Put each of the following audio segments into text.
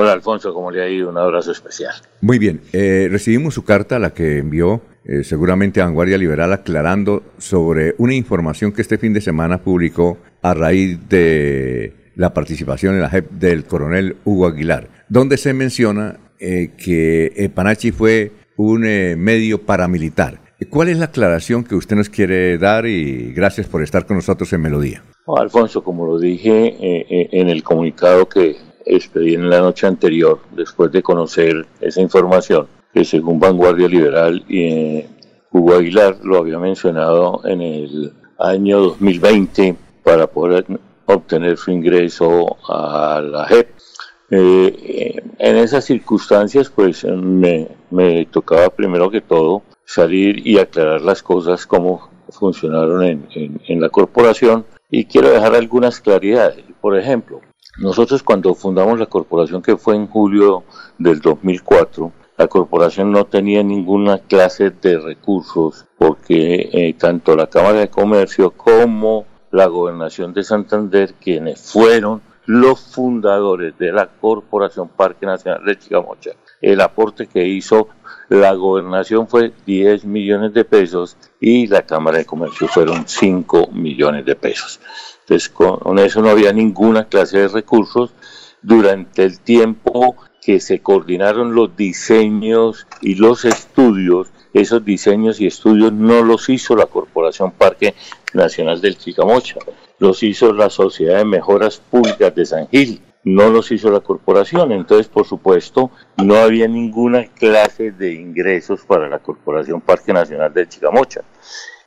Hola Alfonso, ¿cómo le ha ido? Un abrazo especial. Muy bien, eh, recibimos su carta, la que envió eh, seguramente a Vanguardia Liberal, aclarando sobre una información que este fin de semana publicó a raíz de la participación en la JEP del coronel Hugo Aguilar, donde se menciona eh, que Panachi fue un medio paramilitar. ¿Cuál es la aclaración que usted nos quiere dar y gracias por estar con nosotros en Melodía? Alfonso, como lo dije en el comunicado que expedí en la noche anterior, después de conocer esa información, que según Vanguardia Liberal y eh, Hugo Aguilar lo había mencionado en el año 2020 para poder obtener su ingreso a la JEP. Eh, en esas circunstancias, pues me, tocaba primero que todo salir y aclarar las cosas, cómo funcionaron en la corporación, y quiero dejar algunas claridades. Por ejemplo, nosotros cuando fundamos la corporación, que fue en julio del 2004, la corporación no tenía ninguna clase de recursos porque eh, tanto la Cámara de Comercio como la Gobernación de Santander, quienes fueron los fundadores de la Corporación Parque Nacional de Chicamocha, el aporte que hizo la gobernación fue 10 millones de pesos y la Cámara de Comercio fueron 5 millones de pesos. Entonces, con eso no había ninguna clase de recursos. Durante el tiempo que se coordinaron los diseños y los estudios, esos diseños y estudios no los hizo la Corporación Parque Nacional del Chicamocha, los hizo la Sociedad de Mejoras Públicas de San Gil, no los hizo la corporación. Entonces, por supuesto, no había ninguna clase de ingresos para la Corporación Parque Nacional del Chicamocha.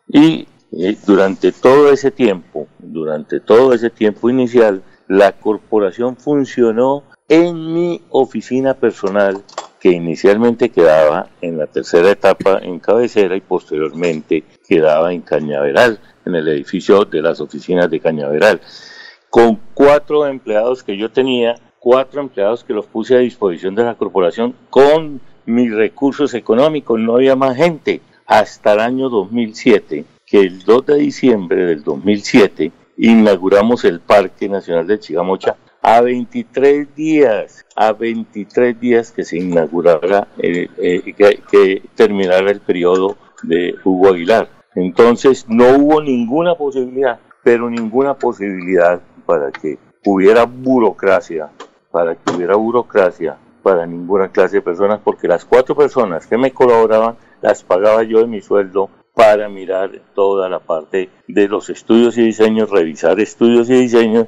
Y eh, durante todo ese tiempo, durante todo ese tiempo inicial, la corporación funcionó en mi oficina personal que inicialmente quedaba en la tercera etapa en cabecera y posteriormente quedaba en Cañaveral, en el edificio de las oficinas de Cañaveral, con cuatro empleados que yo tenía, cuatro empleados que los puse a disposición de la corporación con mis recursos económicos, no había más gente hasta el año 2007 que el 2 de diciembre del 2007 inauguramos el Parque Nacional de Chigamocha a 23 días, a 23 días que se inaugurara, eh, eh, que, terminara el periodo de Hugo Aguilar. Entonces no hubo ninguna posibilidad, pero ninguna posibilidad para que hubiera burocracia, para que hubiera burocracia para ninguna clase de personas, porque las cuatro personas que me colaboraban las pagaba yo de mi sueldo para mirar toda la parte de los estudios y diseños, revisar estudios y diseños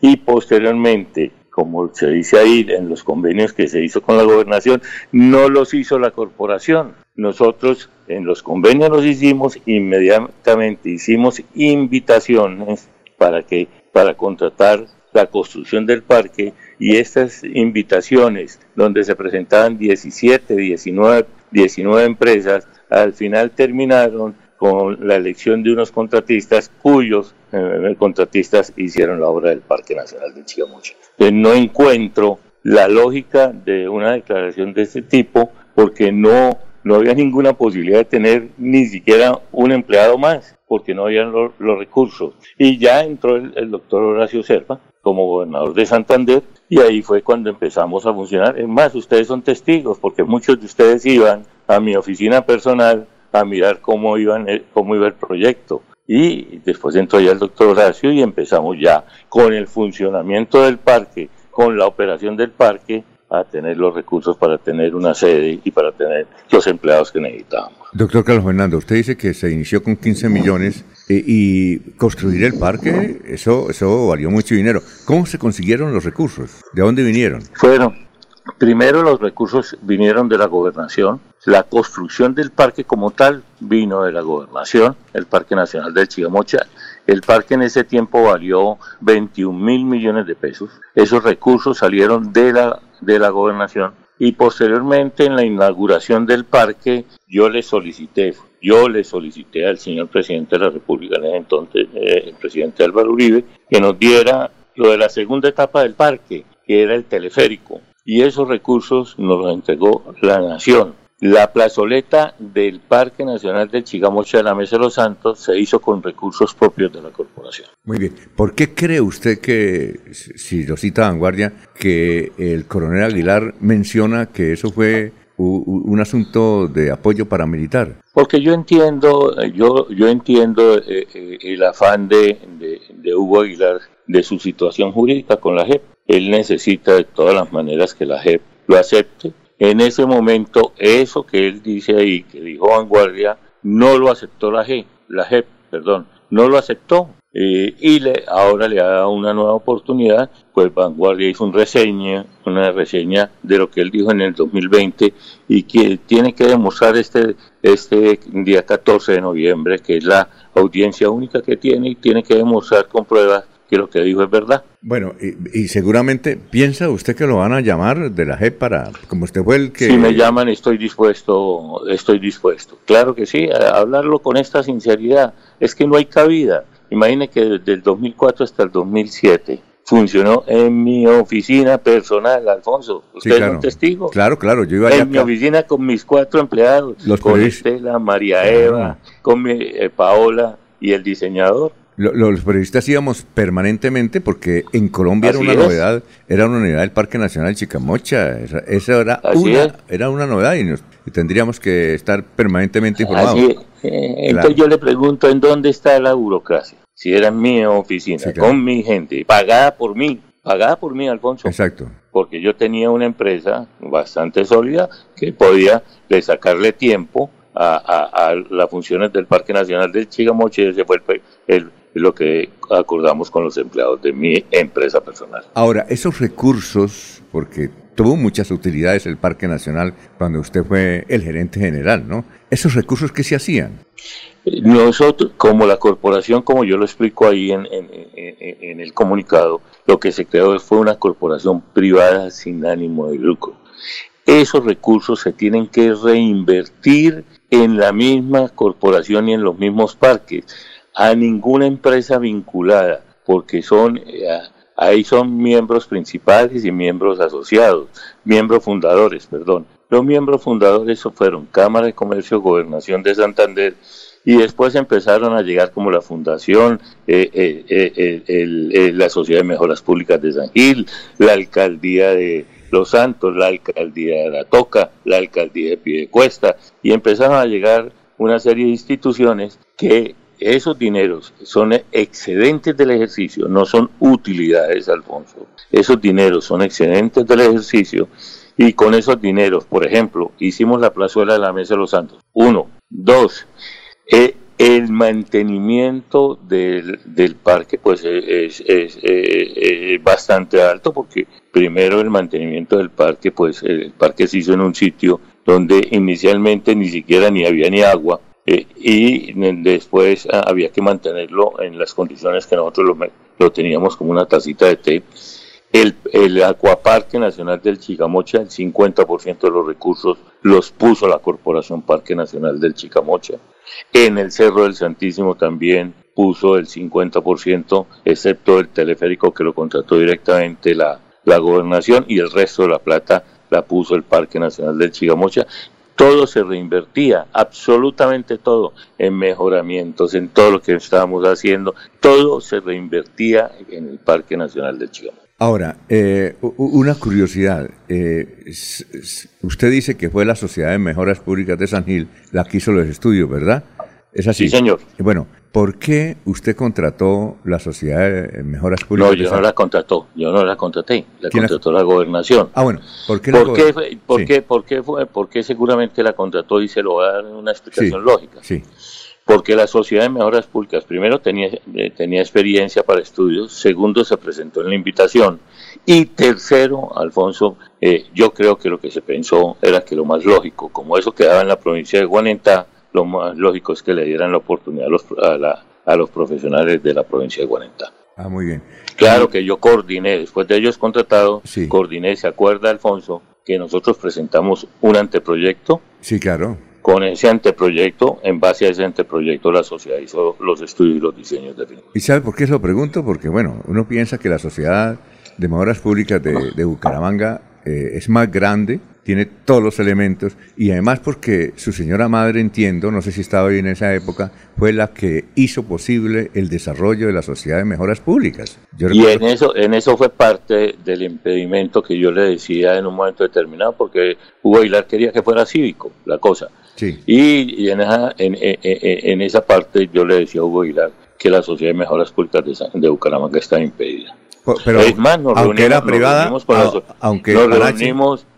y posteriormente, como se dice ahí en los convenios que se hizo con la gobernación, no los hizo la corporación. Nosotros en los convenios los hicimos, inmediatamente hicimos invitaciones para que para contratar la construcción del parque y estas invitaciones donde se presentaban 17, 19, 19 empresas al final terminaron con la elección de unos contratistas cuyos eh, contratistas hicieron la obra del Parque Nacional de Chigamocha. no encuentro la lógica de una declaración de este tipo porque no, no había ninguna posibilidad de tener ni siquiera un empleado más porque no había los, recursos. Y ya entró el, el doctor Horacio Serpa como gobernador de Santander y ahí fue cuando empezamos a funcionar. Es más, ustedes son testigos porque muchos de ustedes iban a mi oficina personal a mirar cómo, iban, eh, cómo iba el proyecto. Y después entró ya el doctor Horacio y empezamos ya con el funcionamiento del parque, con la operación del parque, a tener los recursos para tener una sede y para tener los empleados que necesitábamos. Doctor Carlos Fernando, usted dice que se inició con 15 millones eh, y construir el parque, eso, eso valió mucho dinero. ¿Cómo se consiguieron los recursos? ¿De dónde vinieron? Fueron Primero los recursos vinieron de la gobernación, la construcción del parque como tal vino de la gobernación, el Parque Nacional del Chigamocha. El parque en ese tiempo valió 21 mil millones de pesos. Esos recursos salieron de la, de la gobernación y posteriormente en la inauguración del parque yo le solicité, yo le solicité al señor presidente de la República en entonces, eh, el presidente Álvaro Uribe, que nos diera lo de la segunda etapa del parque, que era el teleférico y esos recursos nos los entregó la nación. La plazoleta del Parque Nacional del Chigamocha de la Mesa de los Santos se hizo con recursos propios de la corporación. Muy bien. ¿Por qué cree usted que, si lo cita Vanguardia, que el coronel Aguilar menciona que eso fue un asunto de apoyo paramilitar? Porque yo entiendo, yo, yo entiendo eh, eh, el afán de, de, Hugo Aguilar de su situación jurídica con la JEP. Él necesita de todas las maneras que la JEP lo acepte en ese momento, eso que él dice ahí, que dijo Vanguardia, no lo aceptó la G, la JEP, perdón, no lo aceptó. Eh, y le, ahora le ha dado una nueva oportunidad, pues Vanguardia hizo una reseña, una reseña de lo que él dijo en el 2020 y que tiene que demostrar este, este día 14 de noviembre, que es la audiencia única que tiene y tiene que demostrar con pruebas que lo que dijo es verdad. Bueno, y, seguramente piensa usted que lo van a llamar de la JEP para, como usted fue el que... Si me llaman estoy dispuesto, estoy dispuesto. Claro que sí, a hablarlo con esta sinceridad. Es que no hay cabida. Imagine que desde el 2004 hasta el 2007 funcionó en mi oficina personal, Alfonso. ¿Usted es un testigo? Claro, claro, yo iba En mi oficina con mis cuatro empleados, con Estela, María Eva, con mi, eh, Paola y el diseñador los periodistas íbamos permanentemente porque en Colombia era una novedad, era una novedad del Parque Nacional Chicamocha, esa, era, una, era una novedad y, tendríamos que estar permanentemente informados. Eh, entonces yo le pregunto, ¿en dónde está la burocracia? Si era en mi oficina, con mi gente, pagada por mí, pagada por mí, Alfonso. Exacto. Porque yo tenía una empresa bastante sólida que podía sacarle tiempo a, las funciones del Parque Nacional del Chigamocha y ese fue el lo que acordamos con los empleados de mi empresa personal. Ahora, esos recursos, porque tuvo muchas utilidades el Parque Nacional cuando usted fue el gerente general, ¿no? ¿Esos recursos qué se hacían? Nosotros, como la corporación, como yo lo explico ahí en, en, el comunicado, lo que se creó fue una corporación privada sin ánimo de lucro. Esos recursos se tienen que reinvertir en la misma corporación y en los mismos parques a ninguna empresa vinculada, porque son, eh, ahí son miembros principales y miembros asociados, miembros fundadores, perdón. Los miembros fundadores fueron Cámara de Comercio, Gobernación de Santander, y después empezaron a llegar como la Fundación, eh, eh, la Sociedad de Mejoras Públicas de San Gil, la Alcaldía de Los Santos, la Alcaldía de La Toca, la Alcaldía de Piedecuesta, y empezaron a llegar una serie de instituciones que esos dineros son excedentes del ejercicio, no son utilidades, Alfonso. Esos dineros son excedentes del ejercicio y con esos dineros, por ejemplo, hicimos la plazuela de la Mesa de los Santos. Uno. Dos. Eh, el mantenimiento del, parque pues es, es, bastante alto porque primero el mantenimiento del parque pues el parque se hizo en un sitio donde inicialmente ni siquiera ni había ni agua eh, y después ah, había que mantenerlo en las condiciones que nosotros lo, teníamos como una tacita de té. El, el Acuaparque Nacional del Chicamocha, el 50% de los recursos los puso la Corporación Parque Nacional del Chicamocha. En el Cerro del Santísimo también puso el 50%, excepto el teleférico que lo contrató directamente la, la gobernación y el resto de la plata la puso el Parque Nacional del Chicamocha todo se reinvertía, absolutamente todo, en mejoramientos, en todo lo que estábamos haciendo, todo se reinvertía en el Parque Nacional del Chicamocha. Ahora, eh, una curiosidad. Eh, usted dice que fue la Sociedad de Mejoras Públicas de San Gil la que hizo los estudios, ¿verdad? ¿Es así? Sí, señor. Bueno, ¿Por qué usted contrató la Sociedad de Mejoras Públicas? No, yo no la contrató, yo no la contraté, la contrató la... gobernación. Ah, bueno, ¿por qué la ¿Por, qué, por, qué, por, qué fue, ¿Por qué seguramente la contrató y se lo va a dar una explicación lógica? Sí. Porque la Sociedad de Mejoras Públicas, primero, tenía, eh, tenía experiencia para estudios, segundo, se presentó en la invitación, y tercero, Alfonso, eh, yo creo que lo que se pensó era que lo más lógico, como eso quedaba en la provincia de Guanentá, lo más lógico es que le dieran la oportunidad a los, a, los profesionales de la provincia de Guarentá. Ah, muy bien. Claro que yo coordiné, después de ellos contratado, coordiné, ¿se acuerda Alfonso? Que nosotros presentamos un anteproyecto. Sí, claro. Con ese anteproyecto, en base a ese anteproyecto, la sociedad hizo los estudios y los diseños definitivos. ¿Y sabe por qué lo pregunto? Porque, bueno, uno piensa que la sociedad de mejoras públicas de, de Bucaramanga eh, es más grande tiene todos los elementos y además porque su señora madre, entiendo, no sé si estaba ahí en esa época, fue la que hizo posible el desarrollo de la sociedad de mejoras públicas. y en eso, en eso fue parte del impedimento que yo le decía en un momento determinado, porque Hugo Aguilar quería que fuera cívico la cosa. Sí. Y, en, esa, en, esa parte yo le decía a Hugo Aguilar que la sociedad de mejoras públicas de, de Bucaramanga está impedida. Pero, aunque era privada, aunque,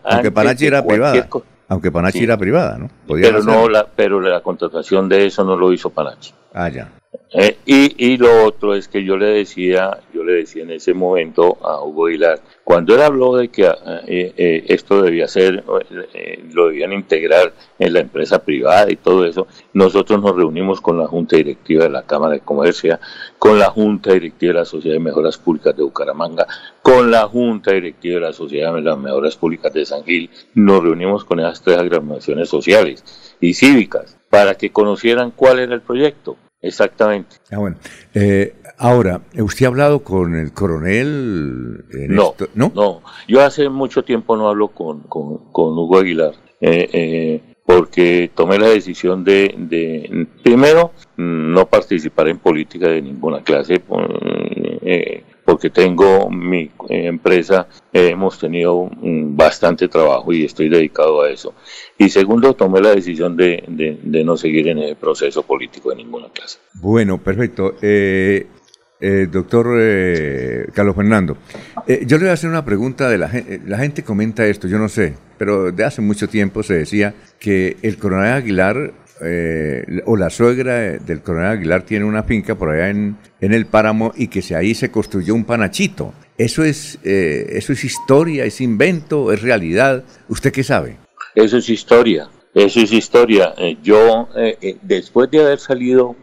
aunque Panachi era privada, aunque Panachi era privada, ¿no? pero no la, pero la contratación de eso no lo hizo Panachi. Ah, ya. Eh, y, y, lo otro es que yo le decía, le decía en ese momento a Hugo Hilar, cuando él habló de que eh, eh, esto debía ser, lo debían integrar en la empresa privada y todo eso, nosotros nos reunimos con la Junta Directiva de la Cámara de Comercio, con la Junta Directiva de la Sociedad de Mejoras Públicas de Bucaramanga, con la Junta Directiva de la Sociedad de las Mejoras Públicas de San Gil, nos reunimos con esas tres agremiaciones sociales y cívicas para que conocieran cuál era el proyecto Exactamente. Ah, bueno. Eh, ahora, ¿usted ha hablado con el coronel? no, no, no. Yo hace mucho tiempo no hablo con, con, Hugo Aguilar. Eh, eh, porque tomé la decisión de, de, primero, no participar en política de ninguna clase, eh, porque tengo mi empresa, hemos tenido bastante trabajo y estoy dedicado a eso. Y segundo, tomé la decisión de, de, no seguir en el proceso político de ninguna clase. Bueno, perfecto. Eh, eh, doctor eh, Carlos Fernando, yo le voy a hacer una pregunta de la gente. La gente comenta esto, yo no sé, pero de hace mucho tiempo se decía que el coronel Aguilar eh, o la suegra del coronel Aguilar tiene una finca por allá en, el páramo y que se, ahí se construyó un panachito. ¿Eso es, eh, ¿Eso es historia, es invento, es realidad? ¿Usted qué sabe? Eso es historia. Eso es historia. Eh, yo, después de haber salido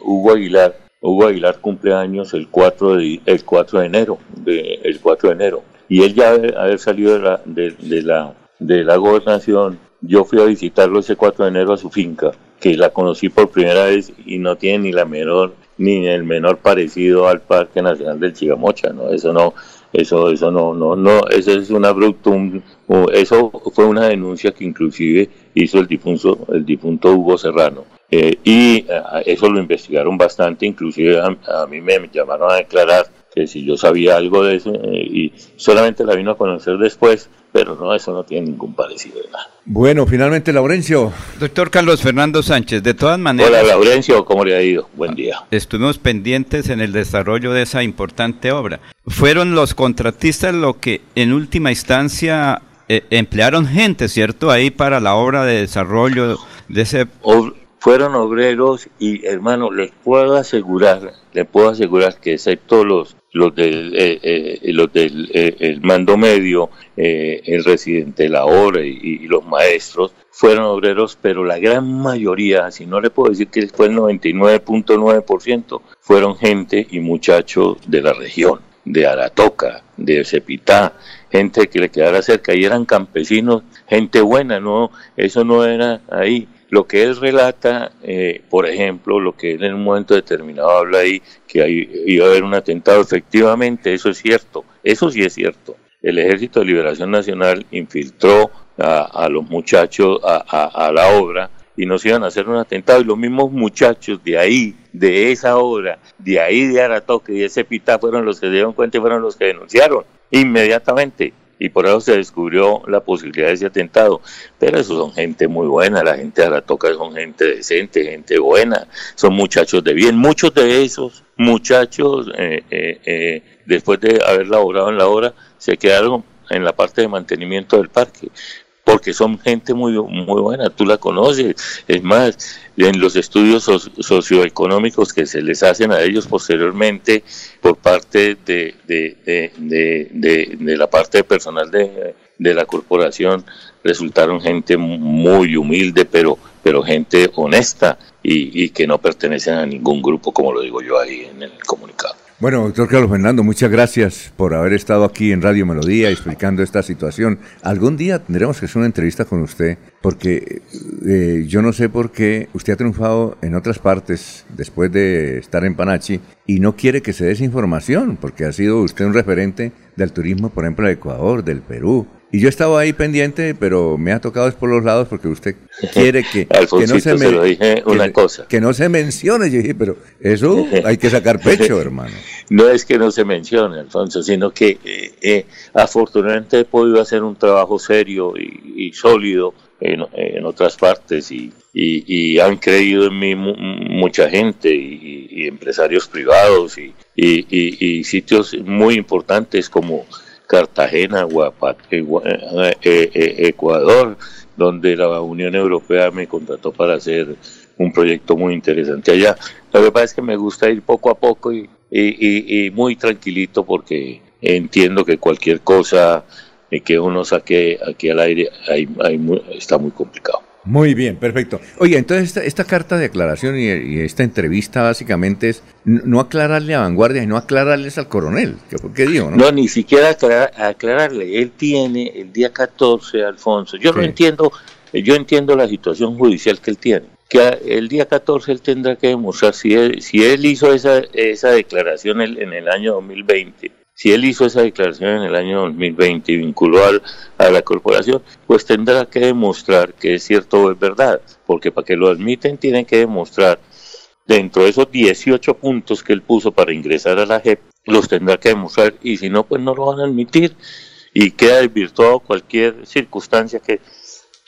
Hugo Aguilar, Hugo Aguilar cumple años el 4 de, el 4 de enero, el 4 de enero, y él ya haber, salido de la, de la, de la gobernación yo fui a visitarlo ese 4 de enero a su finca, que la conocí por primera vez y no tiene ni la menor ni el menor parecido al Parque Nacional del Chigamocha, ¿no? Eso no, eso, eso no, no, no, eso es un abrupto, eso fue una denuncia que inclusive hizo el difunto, el difunto Hugo Serrano. Eh, y eh, eso lo investigaron bastante, inclusive a, mí me llamaron a declarar que si yo sabía algo de eso eh, y solamente la vino a conocer después, pero no, eso no tiene ningún parecido nada. Bueno, finalmente, Laurencio. Doctor Carlos Fernando Sánchez, de todas maneras. Hola, Laurencio, ¿cómo le ha ido? Buen día. Estuvimos pendientes en el desarrollo de esa importante obra. ¿Fueron los contratistas lo que en última instancia eh, emplearon gente, ¿cierto? Ahí para la obra de desarrollo de ese fueron obreros y hermano, les puedo asegurar, les puedo asegurar que excepto los los del, eh, eh, los del eh, el mando medio, el residente de la obra y, los maestros, fueron obreros, pero la gran mayoría, si no le puedo decir que fue el 99.9%, fueron gente y muchachos de la región, de Aratoca, de Cepitá, gente que le quedara cerca, y eran campesinos, gente buena, no, eso no era ahí lo que él relata, eh, por ejemplo, lo que él en un momento determinado habla ahí, que iba a haber un atentado, efectivamente, eso es cierto, eso sí es cierto. El Ejército de Liberación Nacional infiltró a, los muchachos a, la obra y nos iban a hacer un atentado y los mismos muchachos de ahí, de esa obra, de ahí de Aratoque y de ese Pita fueron los que se dieron cuenta y fueron los que denunciaron inmediatamente y por eso se descubrió la posibilidad de ese atentado. Pero eso son gente muy buena, la gente de Aratoca son gente decente, gente buena, son muchachos de bien. Muchos de esos muchachos, eh, eh, eh, después de haber laborado en la obra, se quedaron en la parte de mantenimiento del parque porque son gente muy, muy buena, tú la conoces. Es más, en los estudios socioeconómicos que se les hacen a ellos posteriormente por parte de, de, de, de la parte personal de, la corporación, resultaron gente muy humilde, pero, pero gente honesta y, y que no pertenecen a ningún grupo, como lo digo yo ahí en el comunicado. Bueno, doctor Carlos Fernando, muchas gracias por haber estado aquí en Radio Melodía explicando esta situación. Algún día tendremos que hacer una entrevista con usted, porque eh, yo no sé por qué usted ha triunfado en otras partes después de estar en Panachi y no quiere que se dé esa información, porque ha sido usted un referente del turismo, por ejemplo, de Ecuador, del Perú, Y yo estaba ahí pendiente, pero me ha tocado es por los lados porque usted quiere que, que no se, me, dije una que, cosa. Que no se mencione. Yo dije, pero eso hay que sacar pecho, hermano. No es que no se mencione, Alfonso, sino que eh, eh, afortunadamente he podido hacer un trabajo serio y, sólido en, otras partes y, y, han creído en mí mucha gente y, empresarios privados y, sitios muy importantes como Cartagena, Guapat, eh, Ecuador, donde la Unión Europea me contrató para hacer un proyecto muy interesante allá. Lo que pasa es que me gusta ir poco a poco y, muy tranquilito porque entiendo que cualquier cosa que uno saque aquí al aire está muy complicado. Muy bien, perfecto. Oye, entonces esta, carta de aclaración y, esta entrevista básicamente es no aclararle a Vanguardia y no aclararles al coronel. ¿Qué, qué digo, no? No, ni siquiera aclararle. Él tiene el día 14, Alfonso. Yo no entiendo, yo entiendo la situación judicial que él tiene que el día 14 él tendrá que demostrar si él, si él hizo esa, esa declaración en el año 2020, si él hizo esa declaración en el año 2020 y vinculó a la corporación, pues tendrá que demostrar que es cierto o es verdad, porque para que lo admiten tienen que demostrar dentro de esos 18 puntos que él puso para ingresar a la JEP, los tendrá que demostrar y si no, pues no lo van a admitir y queda desvirtuado cualquier circunstancia que,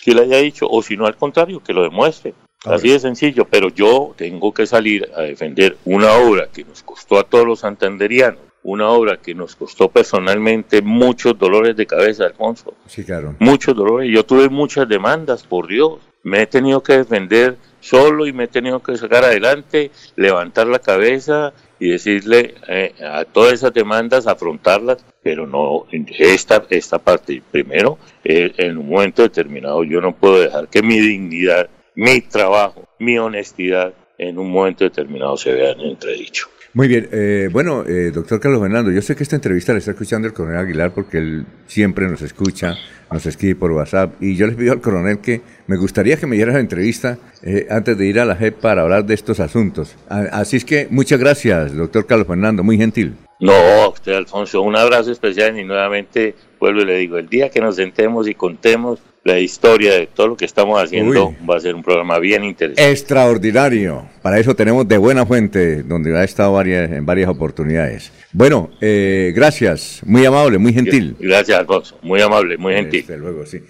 que le haya dicho, o si no, al contrario, que lo demuestre. Así de sencillo, pero yo tengo que salir a defender una obra que nos costó a todos los santanderianos, una obra que nos costó personalmente muchos dolores de cabeza, Alfonso. Sí, claro. Muchos dolores. Yo tuve muchas demandas, por Dios. Me he tenido que defender solo y me he tenido que sacar adelante, levantar la cabeza y decirle eh, a todas esas demandas, afrontarlas, pero no esta, esta parte. Primero, eh, en un momento determinado yo no puedo dejar que mi dignidad mi trabajo, mi honestidad en un momento determinado se vean entredicho. Muy bien, eh, bueno, eh, doctor Carlos Fernando, yo sé que esta entrevista la está escuchando el coronel Aguilar porque él siempre nos escucha, nos escribe por WhatsApp y yo les pido al coronel que me gustaría que me diera la entrevista eh, antes de ir a la JEP para hablar de estos asuntos. Así es que muchas gracias, doctor Carlos Fernando, muy gentil. No, usted Alfonso, un abrazo especial y nuevamente vuelvo y le digo, el día que nos sentemos y contemos la historia de todo lo que estamos haciendo va a ser un programa bien interesante. Extraordinario. Para eso tenemos de buena fuente, donde ha estado varias, en varias oportunidades. Bueno, eh, gracias. Muy amable, muy gentil. Gracias, Alfonso. Muy amable, muy gentil. Desde luego, sí.